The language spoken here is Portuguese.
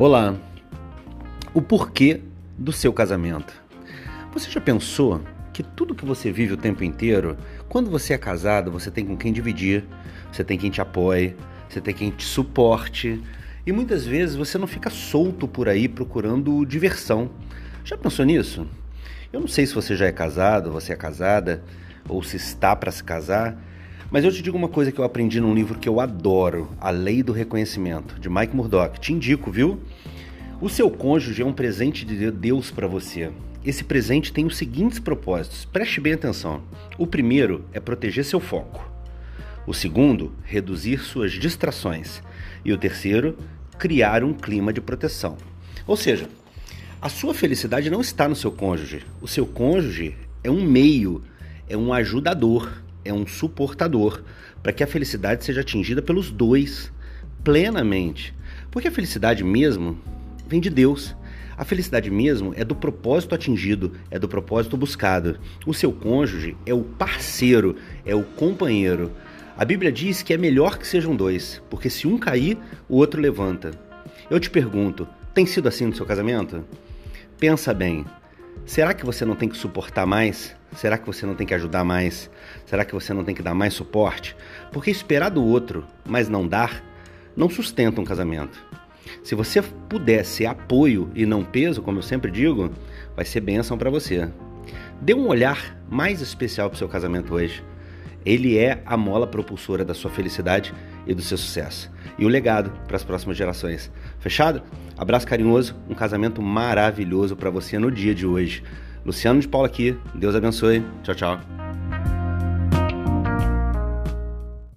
Olá. O porquê do seu casamento. Você já pensou que tudo que você vive o tempo inteiro, quando você é casado, você tem com quem dividir, você tem quem te apoie, você tem quem te suporte, e muitas vezes você não fica solto por aí procurando diversão. Já pensou nisso? Eu não sei se você já é casado, você é casada, ou se está para se casar, mas eu te digo uma coisa que eu aprendi num livro que eu adoro, A Lei do Reconhecimento, de Mike Murdock. Te indico, viu? O seu cônjuge é um presente de Deus para você. Esse presente tem os seguintes propósitos. Preste bem atenção. O primeiro é proteger seu foco. O segundo, reduzir suas distrações. E o terceiro, criar um clima de proteção. Ou seja, a sua felicidade não está no seu cônjuge. O seu cônjuge é um meio, é um ajudador é um suportador para que a felicidade seja atingida pelos dois plenamente. Porque a felicidade mesmo vem de Deus. A felicidade mesmo é do propósito atingido, é do propósito buscado. O seu cônjuge é o parceiro, é o companheiro. A Bíblia diz que é melhor que sejam dois, porque se um cair, o outro levanta. Eu te pergunto, tem sido assim no seu casamento? Pensa bem, será que você não tem que suportar mais? Será que você não tem que ajudar mais? Será que você não tem que dar mais suporte? Porque esperar do outro, mas não dar, não sustenta um casamento. Se você puder ser apoio e não peso, como eu sempre digo, vai ser bênção para você. Dê um olhar mais especial para o seu casamento hoje. Ele é a mola propulsora da sua felicidade e do seu sucesso. E o legado para as próximas gerações. Fechado? Abraço carinhoso, um casamento maravilhoso para você no dia de hoje. Luciano de Paula aqui. Deus abençoe. Tchau, tchau.